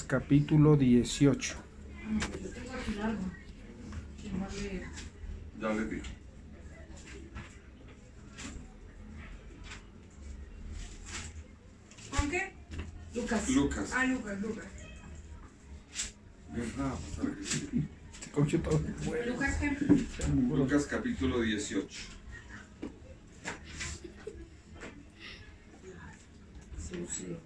capítulo 18. Ya le digo. ¿Con qué? Lucas. Lucas. Ah, Lucas, Lucas. ¿Verdad? Para que sí. Te cogió todo el vuelo. ¿Lucas qué? Lucas capítulo 18. Sí, sí.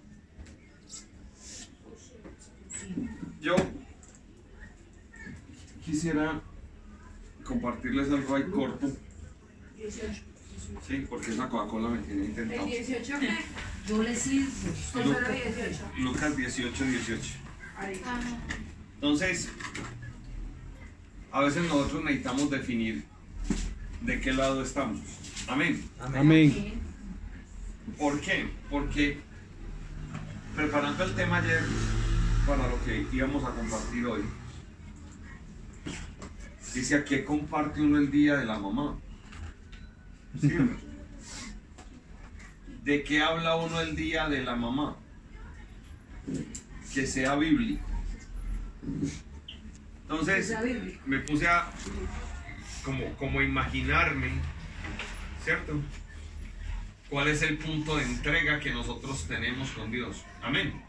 Yo quisiera compartirles algo ahí corto. 18. Sí, porque esa Coca-Cola me tiene ¿El intentado. 18 qué? Yo le sirvo. Solo 18. Lucas 18, 18. Ahí. Entonces, a veces nosotros necesitamos definir de qué lado estamos. Amén. Amén. ¿Por qué? Porque preparando el tema ayer para lo que íbamos a compartir hoy, dice a qué comparte uno el día de la mamá. ¿Sí? ¿De qué habla uno el día de la mamá? Que sea bíblico. Entonces, me puse a como, como imaginarme, ¿cierto? ¿Cuál es el punto de entrega que nosotros tenemos con Dios? Amén.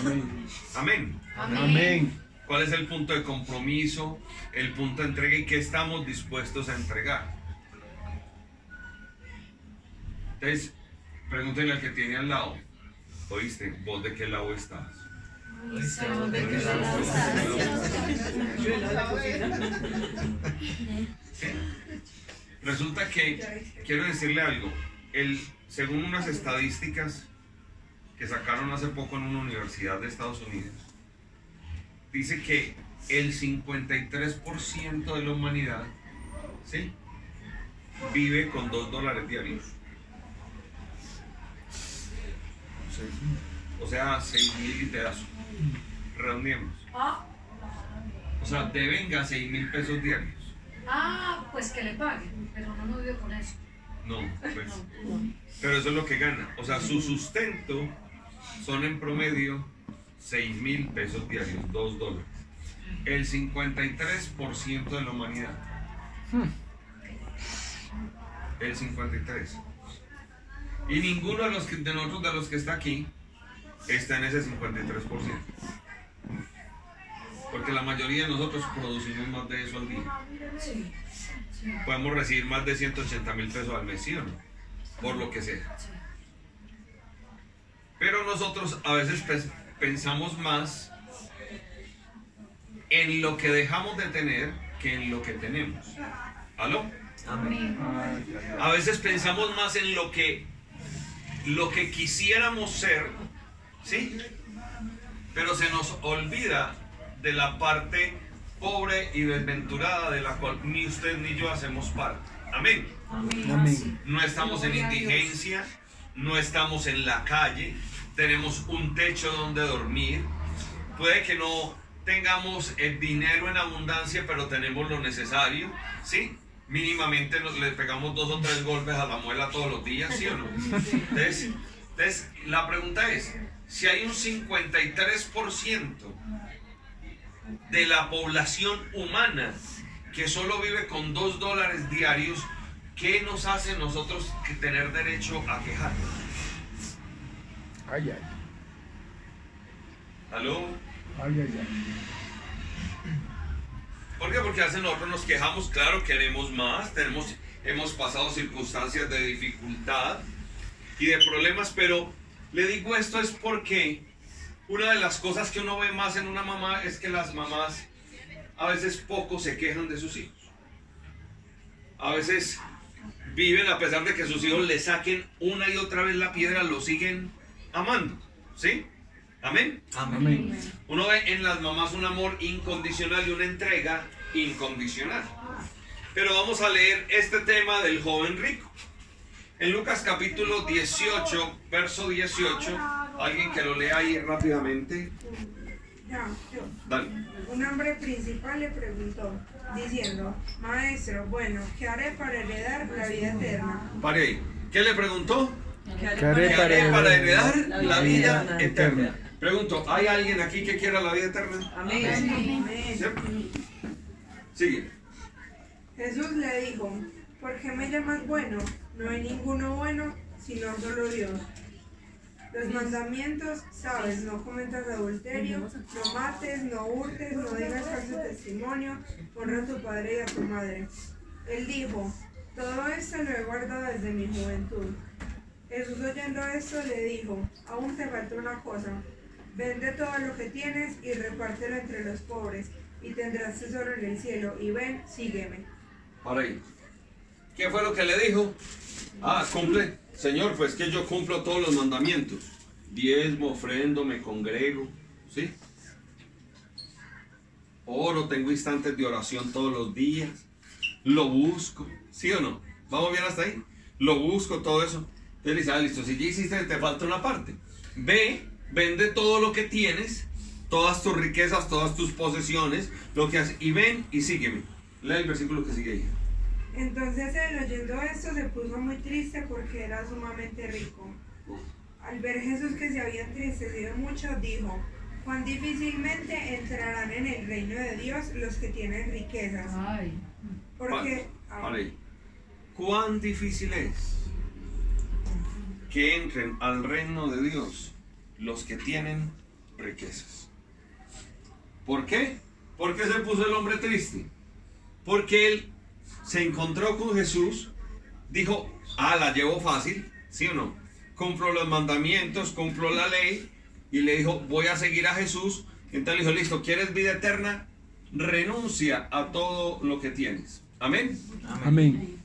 Amén. Amén. Amén. ¿Cuál es el punto de compromiso, el punto de entrega y qué estamos dispuestos a entregar? Entonces, pregúntenle al que tiene al lado. ¿Oíste? ¿Vos de qué lado estás? ¿Sí? Resulta que, quiero decirle algo, el, según unas estadísticas que sacaron hace poco en una universidad de Estados Unidos, dice que el 53% de la humanidad ¿sí? vive con 2 dólares diarios. O sea, 6 mil y pedazo. Reunimos. O sea, devenga 6 mil pesos diarios. ah, pues que le paguen, pero no, no vive con eso. No, pues. Pero eso es lo que gana. O sea, su sustento son en promedio 6 mil pesos diarios, 2 dólares. El 53% de la humanidad. El 53. Y ninguno de, los que, de nosotros, de los que está aquí, está en ese 53%. Porque la mayoría de nosotros producimos más de eso al día. Podemos recibir más de 180 mil pesos al mes, ¿sí o no? Por lo que sea. Pero nosotros a veces pens- pensamos más en lo que dejamos de tener que en lo que tenemos. ¿Aló? A veces pensamos más en lo que lo que quisiéramos ser, ¿sí? Pero se nos olvida de la parte pobre y desventurada de la cual ni usted ni yo hacemos parte. Amén. Amén. No estamos en indigencia, no estamos en la calle, tenemos un techo donde dormir. Puede que no tengamos el dinero en abundancia, pero tenemos lo necesario, ¿sí? Mínimamente nos le pegamos dos o tres golpes a la muela todos los días, ¿sí o no? Entonces, entonces, la pregunta es, si hay un 53% de la población humana que solo vive con dos dólares diarios, ¿qué nos hace nosotros que tener derecho a quejarnos? Ay, ay. ¿Aló? Ay, ay, ay. ¿Por qué? Porque veces nosotros nos quejamos, claro, queremos más, tenemos, hemos pasado circunstancias de dificultad y de problemas, pero le digo esto es porque una de las cosas que uno ve más en una mamá es que las mamás a veces poco se quejan de sus hijos. A veces viven a pesar de que sus hijos le saquen una y otra vez la piedra, lo siguen amando. ¿Sí? Amén. Amén. Uno ve en las mamás un amor incondicional y una entrega incondicional. Pero vamos a leer este tema del joven rico. En Lucas capítulo 18, verso 18, alguien que lo lea ahí rápidamente. Ya, yo. Dale. Un hombre principal le preguntó, diciendo, Maestro, bueno, ¿qué haré para heredar la vida eterna? Pare ahí. ¿Qué le preguntó? ¿Qué haré ¿Qué haré para heredar la vida eterna? eterna? Pregunto, ¿hay alguien aquí que quiera la vida eterna? Amén. Amén. ¿Cierto? Sigue. Jesús le dijo, ¿por qué me llamas bueno? No hay ninguno bueno, sino solo Dios. Los mandamientos, sabes, no cometas adulterio, no mates, no hurtes, no digas falso testimonio, honra a tu padre y a tu madre. Él dijo, todo esto lo he guardado desde mi juventud. Jesús oyendo esto le dijo, aún te falta una cosa, vende todo lo que tienes y repártelo entre los pobres, y tendrás tesoro en el cielo, y ven, sígueme. Para ahí. ¿Qué fue lo que le dijo? Ah, cumple. Señor, pues que yo cumplo todos los mandamientos. Diezmo, ofrendo, me congrego. ¿Sí? Oro, tengo instantes de oración todos los días. Lo busco. ¿Sí o no? ¿Vamos bien hasta ahí? Lo busco, todo eso. Entonces dice, ah, listo, si ya hiciste, te falta una parte. Ve, vende todo lo que tienes, todas tus riquezas, todas tus posesiones, lo que haces, y ven y sígueme. Lee el versículo que sigue ahí. Entonces él oyendo esto se puso muy triste porque era sumamente rico. Al ver Jesús que se había entristecido mucho, dijo, cuán difícilmente entrarán en el reino de Dios los que tienen riquezas. Ay. Porque... Ahí. ¿Cuán difícil es que entren al reino de Dios los que tienen riquezas? ¿Por qué? ¿Por qué se puso el hombre triste? Porque él se encontró con Jesús, dijo, ah, la llevo fácil, ¿sí o no? Cumplo los mandamientos, cumplo la ley, y le dijo, voy a seguir a Jesús. Entonces le dijo, listo, ¿quieres vida eterna? Renuncia a todo lo que tienes. Amén. Amén.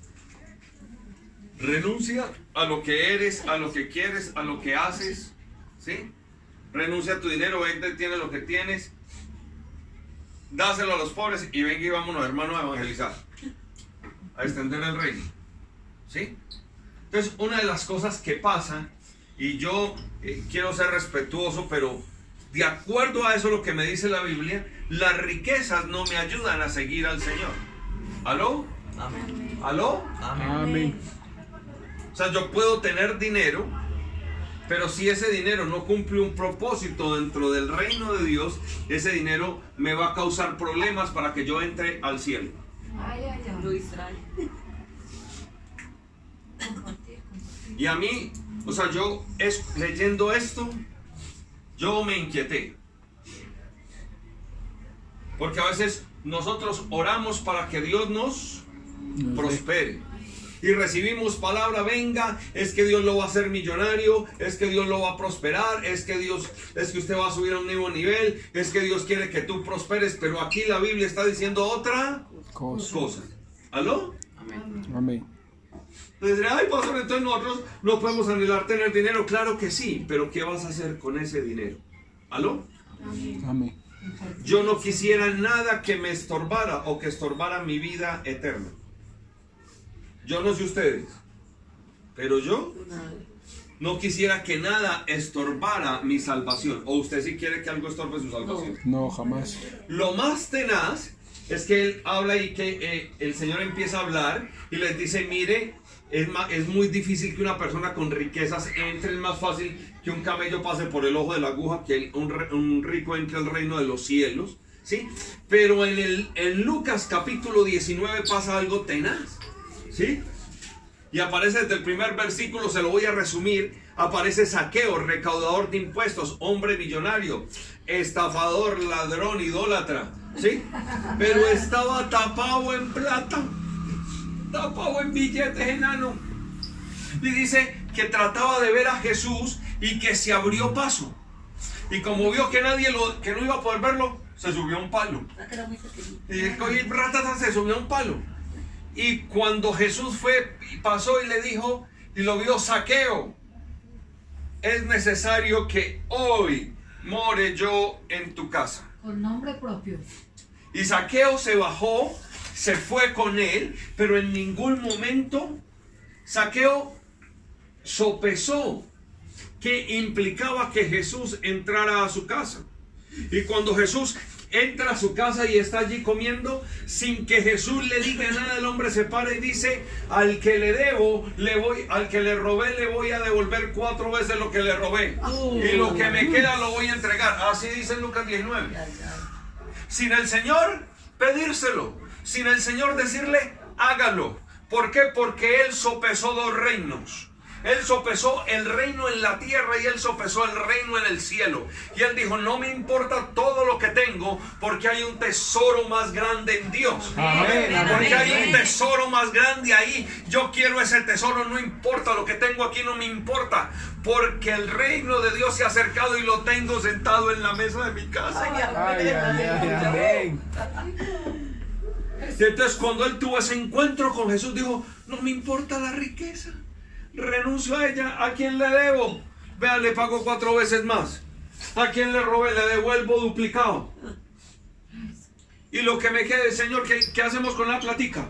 Renuncia a lo que eres, a lo que quieres, a lo que haces. ¿Sí? Renuncia a tu dinero, vente, tienes lo que tienes. Dáselo a los pobres y venga y vámonos, hermano, a evangelizar. A extender el reino. ¿Sí? Entonces, una de las cosas que pasa, y yo eh, quiero ser respetuoso, pero de acuerdo a eso lo que me dice la Biblia, las riquezas no me ayudan a seguir al Señor. ¿Aló? Amén. ¿Aló? Amén. Amén. O sea, yo puedo tener dinero, pero si ese dinero no cumple un propósito dentro del reino de Dios, ese dinero me va a causar problemas para que yo entre al cielo. Ay, ay, ay. Lo distrae. Compartir, compartir. Y a mí, o sea, yo es, leyendo esto, yo me inquieté. Porque a veces nosotros oramos para que Dios nos prospere. Y recibimos palabra, venga, es que Dios lo va a hacer millonario, es que Dios lo va a prosperar, es que Dios, es que usted va a subir a un nuevo nivel, es que Dios quiere que tú prosperes, pero aquí la Biblia está diciendo otra Cosa. cosa. ¿Aló? Amén. Amén. Entonces, ay, pastor, entonces nosotros no podemos anhelar tener dinero. Claro que sí, pero ¿qué vas a hacer con ese dinero? ¿Aló? Amén. Yo no quisiera nada que me estorbara o que estorbara mi vida eterna. Yo no sé ustedes, pero yo no quisiera que nada estorbara mi salvación. O usted si quiere que algo estorbe su salvación. No, jamás. Lo más tenaz es que él habla y que eh, el Señor empieza a hablar y les dice, mire, es, es muy difícil que una persona con riquezas entre, es más fácil que un camello pase por el ojo de la aguja, que un, un rico entre al reino de los cielos, ¿sí? Pero en, el, en Lucas capítulo 19 pasa algo tenaz, ¿sí? Y aparece desde el primer versículo, se lo voy a resumir. Aparece saqueo, recaudador de impuestos, hombre millonario, estafador, ladrón, idólatra. ¿Sí? Pero estaba tapado en plata, tapado en billetes enano. Y dice que trataba de ver a Jesús y que se abrió paso. Y como vio que nadie lo, que no iba a poder verlo, se subió a un palo. Y el ratata, se subió a un palo. Y cuando Jesús fue y pasó y le dijo, y lo vio saqueo, es necesario que hoy more yo en tu casa. Con nombre propio. Y saqueo se bajó, se fue con él, pero en ningún momento saqueo sopesó que implicaba que Jesús entrara a su casa. Y cuando Jesús entra a su casa y está allí comiendo, sin que Jesús le diga nada, el hombre se para y dice, al que le debo, le voy, al que le robé, le voy a devolver cuatro veces lo que le robé. Y lo que me queda lo voy a entregar. Así dice Lucas 19. Sin el Señor pedírselo, sin el Señor decirle, hágalo. ¿Por qué? Porque Él sopesó dos reinos. Él sopesó el reino en la tierra y él sopesó el reino en el cielo. Y él dijo, no me importa todo lo que tengo porque hay un tesoro más grande en Dios. Amén, Porque hay un tesoro más grande ahí. Yo quiero ese tesoro, no importa lo que tengo aquí, no me importa. Porque el reino de Dios se ha acercado y lo tengo sentado en la mesa de mi casa. Ay, ay, ay, amén. Y entonces cuando él tuvo ese encuentro con Jesús, dijo, no me importa la riqueza. Renuncio a ella. ¿A quién le debo? Vean, le pago cuatro veces más. ¿A quién le robé? Le devuelvo duplicado. Y lo que me quede, Señor, ¿qué, qué hacemos con la platica?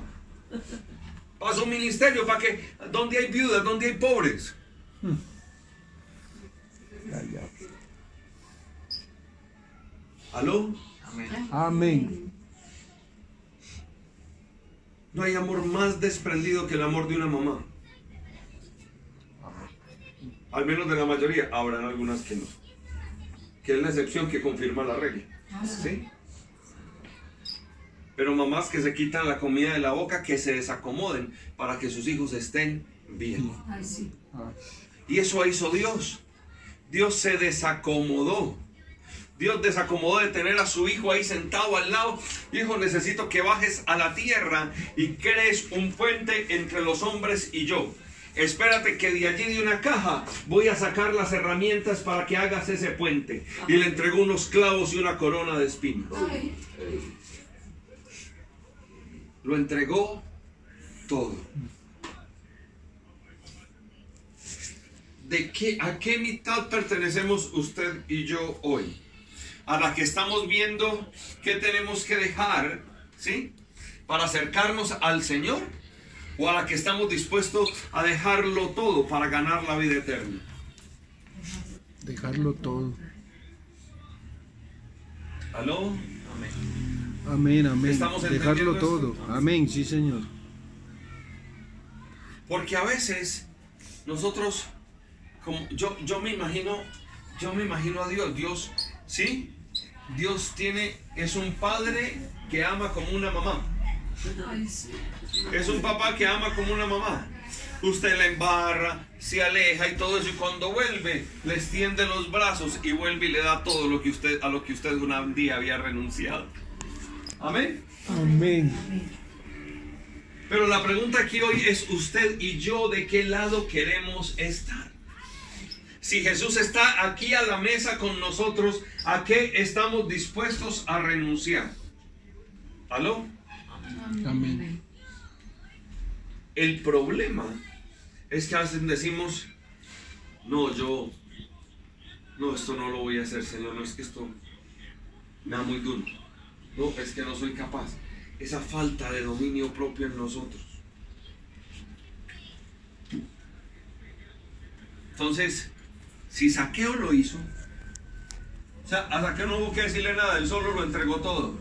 Para su ministerio, para que, donde hay viudas, donde hay pobres. ¿Aló? Amén. No hay amor más desprendido que el amor de una mamá. Al menos de la mayoría. Habrán algunas que no. Que es la excepción que confirma la regla. ¿Sí? Pero mamás que se quitan la comida de la boca, que se desacomoden para que sus hijos estén bien. Y eso hizo Dios. Dios se desacomodó. Dios desacomodó de tener a su hijo ahí sentado al lado. Hijo, necesito que bajes a la tierra y crees un puente entre los hombres y yo. Espérate que de allí de una caja voy a sacar las herramientas para que hagas ese puente. Y le entregó unos clavos y una corona de espinas. Lo entregó todo. ¿De qué, ¿A qué mitad pertenecemos usted y yo hoy? ¿A la que estamos viendo qué tenemos que dejar, ¿sí? Para acercarnos al Señor? ¿O a la que estamos dispuestos a dejarlo todo para ganar la vida eterna? Dejarlo todo. ¿Aló? Amén, amén. ¿Estamos Dejarlo todo. esto? Amén, sí, Señor. Porque a veces nosotros, como yo, yo me imagino, yo me imagino a Dios, Dios, ¿sí? Dios tiene, es un padre que ama como una mamá. Es un papá que ama como una mamá. Usted la embarra, se aleja y todo eso. Y cuando vuelve, le extiende los brazos y vuelve y le da todo lo que usted, a lo que usted un día había renunciado. Amén. Amén. Pero la pregunta aquí hoy es usted y yo de qué lado queremos estar. Si Jesús está aquí a la mesa con nosotros, ¿a qué estamos dispuestos a renunciar? ¿Aló? Amén. El problema es que a veces decimos, no, yo, no, esto no lo voy a hacer, Señor, no es que esto me da muy duro. No, es que no soy capaz. Esa falta de dominio propio en nosotros. Entonces, si Saqueo lo hizo, o sea, a Saqueo no hubo que decirle nada, él solo lo entregó todo.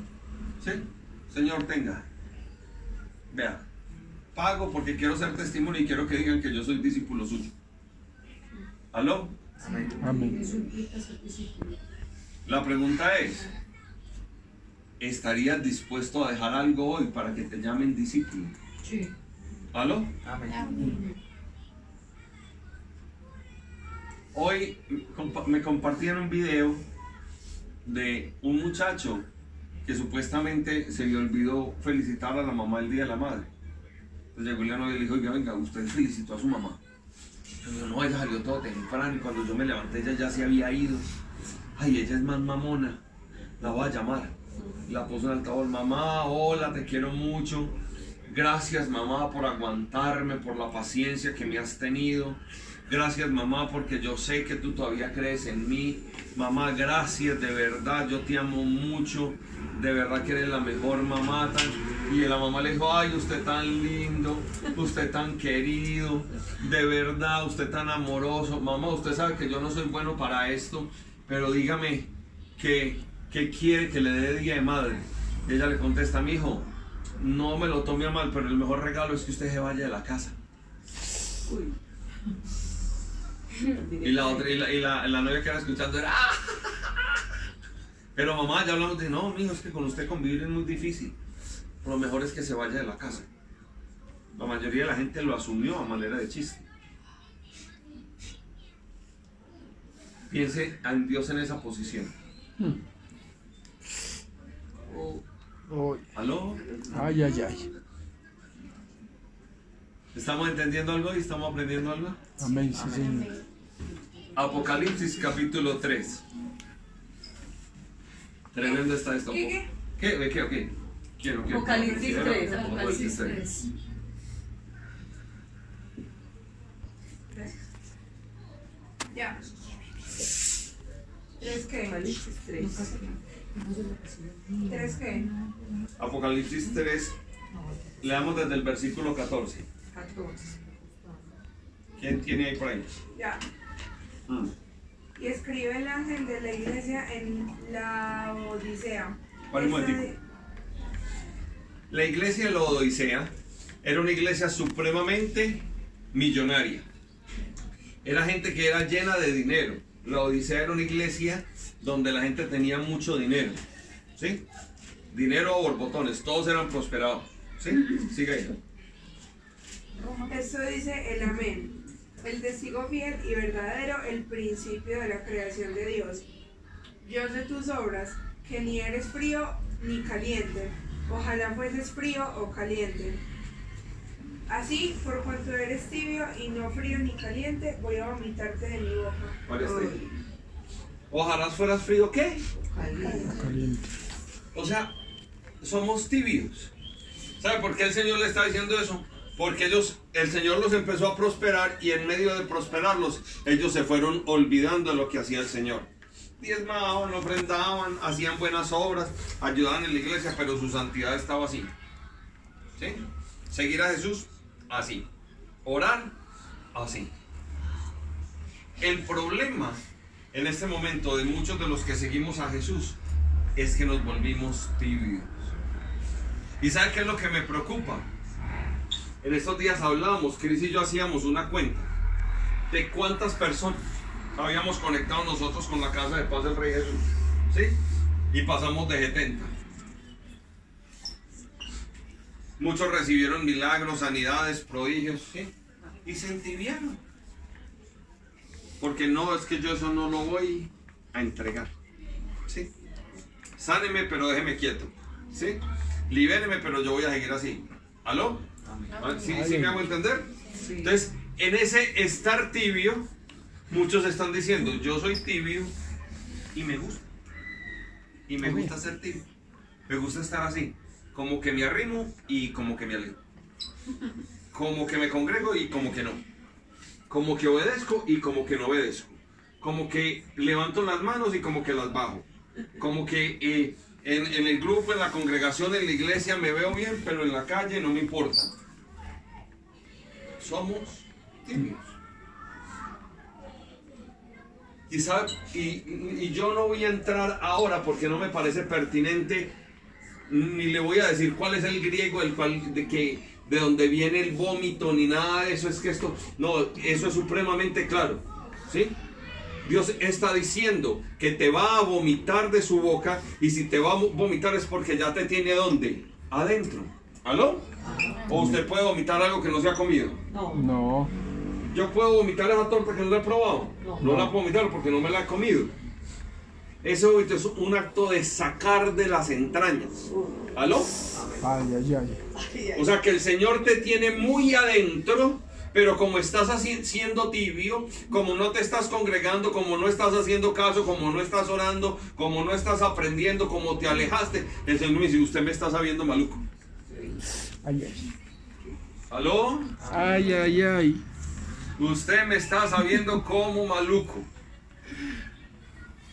¿Sí? Señor, tenga. Vea, pago porque quiero ser testimonio y quiero que digan que yo soy discípulo suyo. ¿Aló? Amén. La pregunta es, ¿estarías dispuesto a dejar algo hoy para que te llamen discípulo? Sí. ¿Aló? Hoy compa- me compartieron un video de un muchacho que supuestamente se le olvidó felicitar a la mamá el Día de la Madre. Entonces llegó el novio y le dijo, oiga, venga, usted felicitó a su mamá. No, ella salió todo temprano cuando yo me levanté ella ya se había ido. Ay, ella es más mamona. La voy a llamar. La puso en altavoz, mamá, hola, te quiero mucho. Gracias mamá por aguantarme, por la paciencia que me has tenido. Gracias mamá porque yo sé que tú todavía crees en mí. Mamá, gracias, de verdad, yo te amo mucho. De verdad que eres la mejor mamá. tan-". Y la mamá le dijo, ay, usted tan lindo, usted tan querido, de verdad, usted tan amoroso. Mamá, usted sabe que yo no soy bueno para esto, pero dígame que ¿qué quiere que le dé día de madre? Y ella le contesta, mi hijo, no me lo tome a mal, pero el mejor regalo es que usted se vaya de la casa. Y la otra, y la, y la- la novia que era escuchando era, "Ah". Pero mamá, ya hablamos de, no, mijo, es que con usted convivir es muy difícil. Lo mejor es que se vaya de la casa. La mayoría de la gente lo asumió a manera de chiste. Piense en Dios en esa posición. Hoy. ¿Aló? Ay, ay, ay. ¿Estamos entendiendo algo y estamos aprendiendo algo? Amén, sí, Señor. Apocalipsis capítulo 3. Tremendo está esto. ¿Qué, ¿Qué? ¿Qué? ¿Qué? ¿Qué? Quiero, quiero. Apocalipsis quiero. 3, Apocalipsis 3. 3. Ya. ¿Tres qué? Apocalipsis 3. ¿Tres qué? Apocalipsis 3. Leamos desde el versículo 14. 14. ¿Quién tiene ahí por ahí? Ya. Mm. Y escribe el ángel de la iglesia en la Odisea. Vale, momentico. La iglesia de la Odisea era una iglesia supremamente millonaria. Era gente que era llena de dinero. La Odisea era una iglesia donde la gente tenía mucho dinero. ¿Sí? Dinero a borbotones. Todos eran prosperados. ¿Sí? Sigue ahí. Esto dice el amén, el testigo fiel y verdadero, el principio de la creación de Dios. Yo sé tus obras, que ni eres frío ni caliente. Ojalá fueses frío o caliente. Así, por cuanto eres tibio y no frío ni caliente, voy a vomitarte de mi boca. Ojalá fueras frío. ¿Qué? Caliente. O sea, somos tibios. ¿Sabe por qué el Señor le está diciendo eso? Porque ellos, el Señor los empezó a prosperar y en medio de prosperarlos, ellos se fueron olvidando de lo que hacía el Señor. Diezmaban, ofrendaban, hacían buenas obras, ayudaban en la iglesia, pero su santidad estaba así. ¿Sí? Seguir a Jesús, así. Orar, así. El problema en este momento de muchos de los que seguimos a Jesús es que nos volvimos tibios. ¿Y sabe qué es lo que me preocupa? En estos días hablábamos, Cris y yo hacíamos una cuenta de cuántas personas habíamos conectado nosotros con la casa de paz del Rey Jesús. ¿Sí? Y pasamos de 70. Muchos recibieron milagros, sanidades, prodigios, ¿sí? Y se entibiaron. Porque no, es que yo eso no lo voy a entregar. ¿Sí? Sáneme, pero déjeme quieto. ¿Sí? Libéreme, pero yo voy a seguir así. ¿Aló? Ah, ¿Sí, ¿Sí me hago entender? Entonces, en ese estar tibio, muchos están diciendo, yo soy tibio y me gusta. Y me gusta ser tibio. Me gusta estar así. Como que me arrimo y como que me alejo. Como que me congrego y como que no. Como que obedezco y como que no obedezco. Como que levanto las manos y como que las bajo. Como que eh, en, en el grupo, en la congregación, en la iglesia me veo bien, pero en la calle no me importa. Somos tibios. Y, y, yo no voy a entrar ahora porque no me parece pertinente, ni le voy a decir cuál es el griego, el cual, de, que, de donde viene el vómito, ni nada de eso. Es que esto, no, eso es supremamente claro. ¿Sí? Dios está diciendo que te va a vomitar de su boca y si te va a vomitar es porque ya te tiene dónde? Adentro. ¿Aló? ¿O usted puede vomitar algo que no se ha comido? No. No. Yo puedo vomitar esa torta que no la he probado. No. No, la puedo vomitar porque no me la he comido. Ese vómito es un acto de sacar de las entrañas. ¿Aló? Ay, ay, ay. O sea que el Señor te tiene muy adentro, pero como estás así, siendo tibio, como no te estás congregando, como no estás haciendo caso, como no estás orando, como no estás aprendiendo, como te alejaste, el Señor me dice, usted me está sabiendo maluco. Ay, ay. ¿Aló? Ay, ay, ay. Usted me está sabiendo como maluco.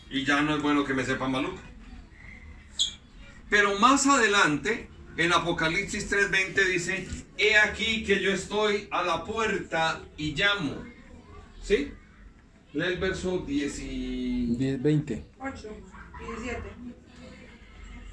Y ya no es bueno que me sepa maluco. Pero más adelante, en Apocalipsis 3:20 dice, he aquí que yo estoy a la puerta y llamo. ¿Sí? Lee el verso 10 y... 10, 20. 8, 17.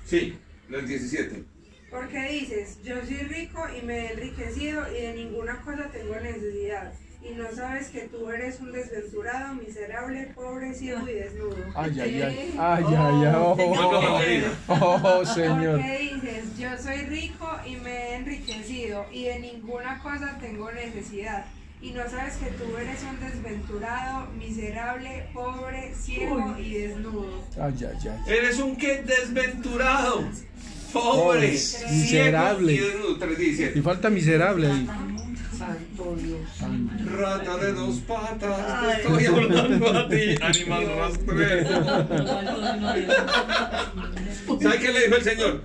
Sí, el 17. Porque dices, yo soy rico y me he enriquecido y de ninguna cosa tengo necesidad. Y no sabes que tú eres un desventurado, miserable, pobre, ciego y desnudo. Ay, ay, ay. Ay, ay, ay. Oh, Vuelvo a repetir. oh, Señor. Porque dices, yo soy rico y me he enriquecido y de ninguna cosa tengo necesidad. Y no sabes que tú eres un desventurado, miserable, pobre, ciego y desnudo. Ay, ay, ay. Eres un qué desventurado, pobre, Pobre, ciego miserable. y desnudo. 3:17. Y falta miserable ahí. Santo Dios. Rata de dos patas, te estoy hablando a ti, animal rastrero. ¿Sabe qué le dijo el Señor?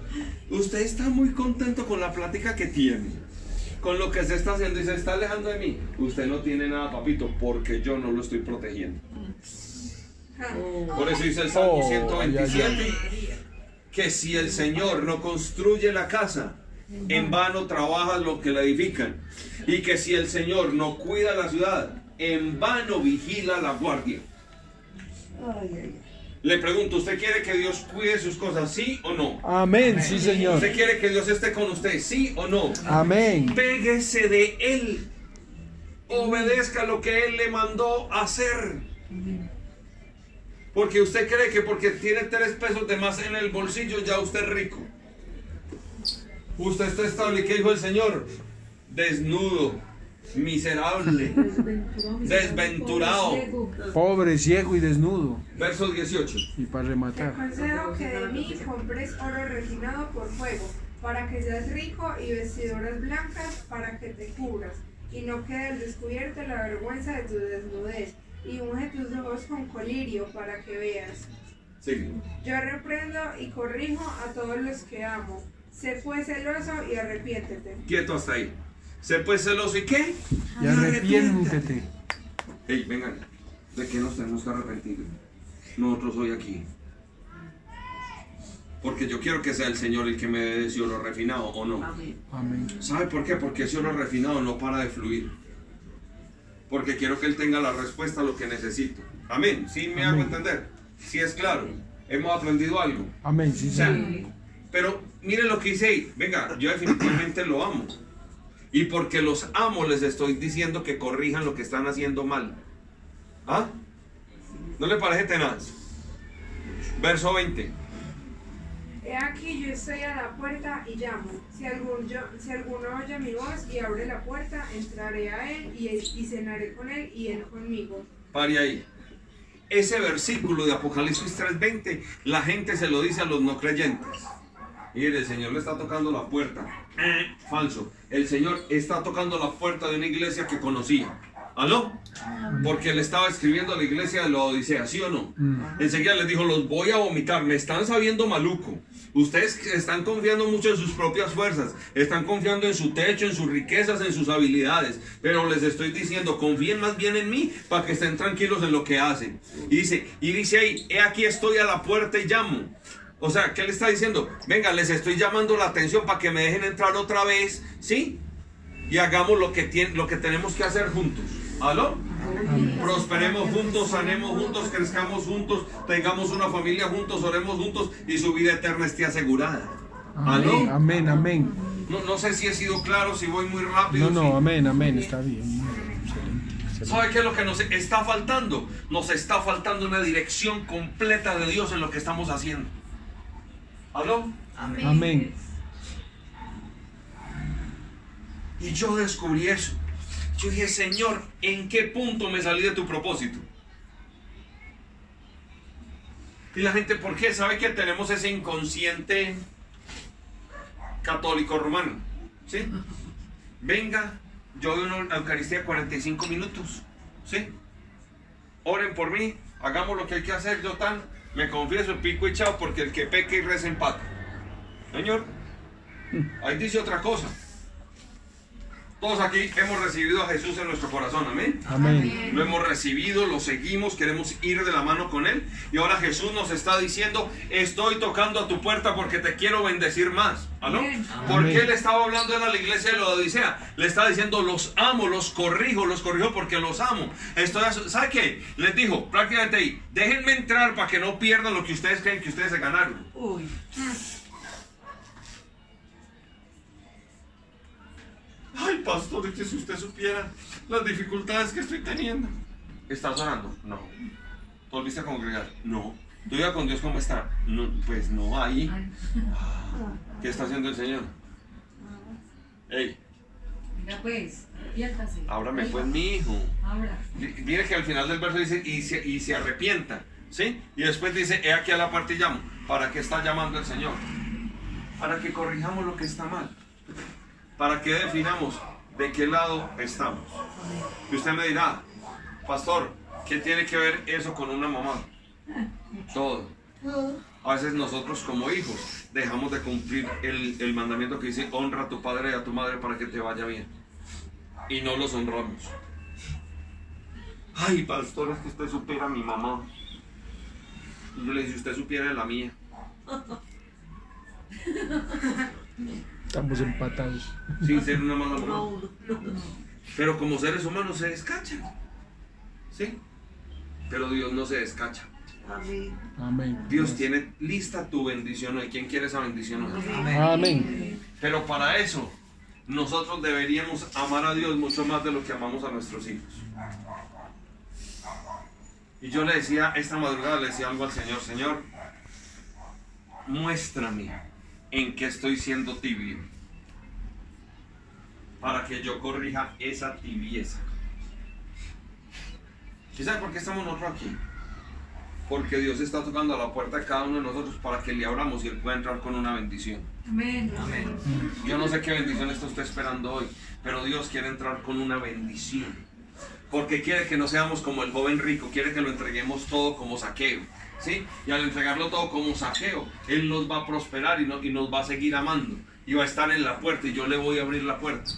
Usted está muy contento con la plática que tiene, con lo que se está haciendo y se está alejando de mí. Usted no tiene nada, papito, porque yo no lo estoy protegiendo. Ja. Por eso dice el Salmo Oh, 127 que si el Señor no construye la casa, en vano trabaja lo que la edifican. Y que si el Señor no cuida la ciudad, en vano vigila la guardia. Le pregunto, ¿usted quiere que Dios cuide sus cosas, sí o no? Amén, sí, Señor. ¿Usted quiere que Dios esté con usted, sí o no? Amén. Péguese de Él. Obedezca lo que Él le mandó hacer. Porque usted cree que porque tiene tres pesos de más en el bolsillo, ya usted es rico. Usted está estable. ¿Qué dijo el Señor? Desnudo, miserable, desventurado. Pobre, ciego y desnudo. Verso 18. Y para Te rematar. aconsejo que de mí compres oro refinado por fuego, para que seas rico y vestiduras blancas para que te cubras, y no quede al descubierto la vergüenza de tu desnudez, y unge tus ojos con colirio para que veas. Sigue. Yo reprendo y corrijo a todos los que amo. Sé pues celoso y arrepiéntete. Quieto hasta ahí. Se pues celoso y qué? Y arrepiéntete. Hey, vengan. ¿De qué nos tenemos que arrepentir? Nosotros hoy aquí. Porque yo quiero que sea el Señor el que me dé ese oro refinado o no. Amén. Amén. ¿Sabe por qué? Porque ese oro refinado no para de fluir. Porque quiero que Él tenga la respuesta a lo que necesito. Amén. ¿Sí me hago entender? Sí es claro. Hemos aprendido algo. Amén, sí, O sea, pero miren lo que dice ahí. Venga, yo definitivamente lo amo. Y porque los amo les estoy diciendo que corrijan lo que están haciendo mal. ¿Ah? ¿No le parece tenaz? Verso 20. He aquí yo estoy a la puerta y llamo. Si, algún yo- si alguno oye mi voz y abre la puerta, entraré a él y, y cenaré con él y él conmigo. Pare ahí. Ese versículo de Apocalipsis 3:20, la gente se lo dice a los no creyentes. Mire, el Señor le está tocando la puerta. Eh, falso. El Señor está tocando la puerta de una iglesia que conocía. ¿Aló? Porque le estaba escribiendo a la iglesia de la Odisea, ¿sí o no? Enseguida les dijo, los voy a vomitar, me están sabiendo maluco. Ustedes están confiando mucho en sus propias fuerzas, están confiando en su techo, en sus riquezas, en sus habilidades. Pero les estoy diciendo, confíen más bien en mí para que estén tranquilos en lo que hacen. Y dice, y dice ahí, he aquí estoy a la puerta y llamo. O sea, ¿qué le está diciendo? Venga, les estoy llamando la atención para que me dejen entrar otra vez, ¿sí? Y hagamos lo que, tiene, lo que tenemos que hacer juntos. ¿Aló? Prosperemos juntos, sanemos juntos, crezcamos juntos, tengamos una familia juntos, oremos juntos y su vida eterna esté asegurada. Amén, ¿Aló? amén, amén. No, no sé si he sido claro, si voy muy rápido. No, si- no, amén, amén, está bien. ¿Sabe qué es lo que nos está faltando? Nos está faltando una dirección completa de Dios en lo que estamos haciendo. ¿Aló? Amén. Y yo descubrí eso. Yo dije, Señor, ¿en qué punto me salí de tu propósito? Y la gente, ¿por qué? ¿Sabe que tenemos ese inconsciente católico romano? ¿Sí? Venga, yo doy una Eucaristía 45 minutos. ¿Sí? Oren por mí, hagamos lo que hay que hacer, yo tan, me confieso, pico y chao, porque el que peque y reza empata. Señor, ahí dice otra cosa. Todos aquí hemos recibido a Jesús en nuestro corazón, amén. Amén. Lo hemos recibido, lo seguimos, queremos ir de la mano con Él. Y ahora Jesús nos está diciendo, estoy tocando a tu puerta porque te quiero bendecir más. ¿Aló? ¿Por Amén. qué le estaba hablando él a la iglesia de la Odisea? Le está diciendo, los amo, los corrijo, los corrijo porque los amo. Estoy ¿Sabe qué? Les dijo prácticamente ahí, déjenme entrar para que no pierdan lo que ustedes creen que ustedes se ganaron. Uy. Pastor, es que si usted supiera las dificultades que estoy teniendo. ¿Estás orando? No. ¿Tú volviste a congregar? No. ¿Tu vida con Dios cómo está? No, pues no, ahí. Ah, ¿Qué está haciendo el Señor? Ey, Mira pues, despiértase. ábrame pues mi hijo. Di- Mire que al final del verso dice, y se, y se arrepienta, ¿sí? Y después dice, he aquí a la parte y llamo. ¿Para qué está llamando el Señor? Para que corrijamos lo que está mal. Para que definamos de qué lado estamos. Y usted me dirá, pastor, ¿qué tiene que ver eso con una mamá? Todo. A veces nosotros como hijos dejamos de cumplir el, el mandamiento que dice, honra a tu padre y a tu madre para que te vaya bien. Y no los honramos. Ay, pastor, es que usted supiera a mi mamá. Y yo le dije, si usted supiera la mía. Estamos empatados. Sin ser una mala mamá. Pero como seres humanos se descachan. ¿Sí? Pero Dios no se descacha. Amén. Dios tiene lista tu bendición hoy. ¿Quién quiere esa bendición hoy? Amén. Pero para eso, nosotros deberíamos amar a Dios mucho más de lo que amamos a nuestros hijos. Y yo le decía, esta madrugada le decía algo al Señor, Señor, muéstrame en qué estoy siendo tibio. Para que yo corrija esa tibieza. ¿Y sabe por qué estamos nosotros aquí? Porque Dios está tocando a la puerta de cada uno de nosotros para que le abramos y Él pueda entrar con una bendición. Amén. Yo no sé qué bendición está usted esperando hoy, pero Dios quiere entrar con una bendición. Porque quiere que no seamos como el joven rico, quiere que lo entreguemos todo como saqueo. ¿Sí? Y al entregarlo todo como saqueo, Él nos va a prosperar y, y nos va a seguir amando. Y va a estar en la puerta y yo le voy a abrir la puerta.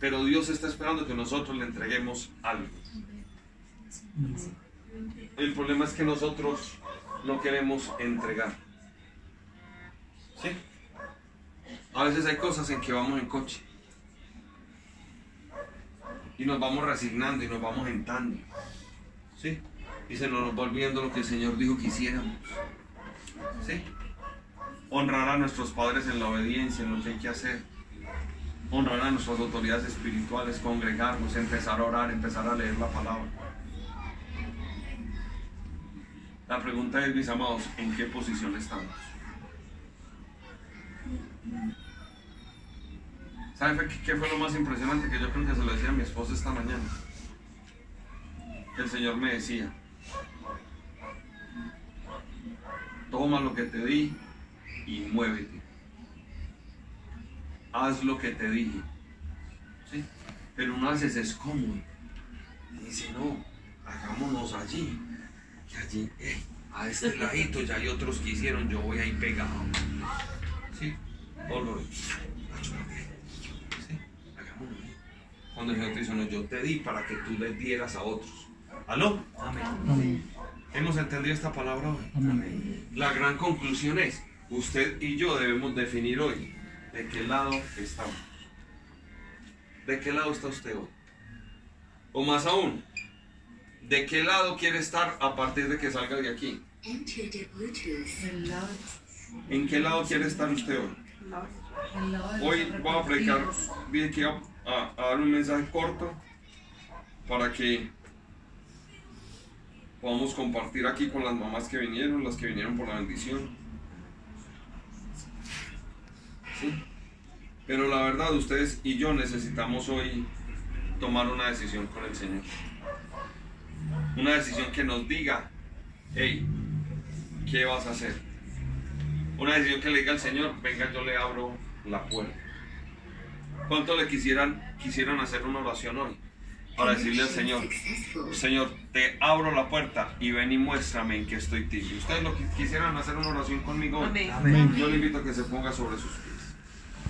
Pero Dios está esperando que nosotros le entreguemos algo. El problema es que nosotros no queremos entregar. ¿Sí? A veces hay cosas en que vamos en coche. Y nos vamos resignando y nos vamos entrando. ¿Sí? Y se nos va lo que el Señor dijo que hiciéramos. ¿Sí? Honrar a nuestros padres en la obediencia, en lo que hay que hacer. Honrar a nuestras autoridades espirituales, congregarnos, empezar a orar, empezar a leer la palabra. La pregunta es, mis amados, ¿en qué posición estamos? ¿Sabe qué- fue lo más impresionante? Que yo creo que se lo decía a mi esposa esta mañana. El Señor me decía, toma lo que te di y muévete. Haz lo que te dije. ¿Sí? Pero uno a veces es cómodo. Y dice, no, hagámonos allí. Que allí, eh, a este ladito ya hay otros que hicieron, yo voy ahí pegado. ¿Sí? ¿Sí? Hagámoslo ahí. Cuando el Señor te dice, no, yo te di para que tú les dieras a otros. ¿Aló? Amén. ¿Hemos entendido esta palabra hoy? Amén. La gran conclusión es, usted y yo debemos definir hoy de qué lado estamos. ¿De qué lado está usted hoy? O más aún, ¿de qué lado quiere estar a partir de que salga de aquí? ¿En qué lado quiere estar usted hoy? Hoy voy a predicar, a, a- a dar un mensaje corto para que podamos compartir aquí con las mamás que vinieron, las que vinieron por la bendición. Pero la verdad, ustedes y yo necesitamos hoy tomar una decisión con el Señor. Una decisión que nos diga, hey, ¿qué vas a hacer? Una decisión que le diga al Señor, venga, yo le abro la puerta. ¿Cuánto le quisieran, quisieran hacer una oración hoy? Para decirle al Señor. Señor, te abro la puerta y ven y muéstrame en qué estoy tibio. Ustedes lo que quisieran hacer una oración conmigo? Amén. yo le invito a que se ponga sobre sus pies.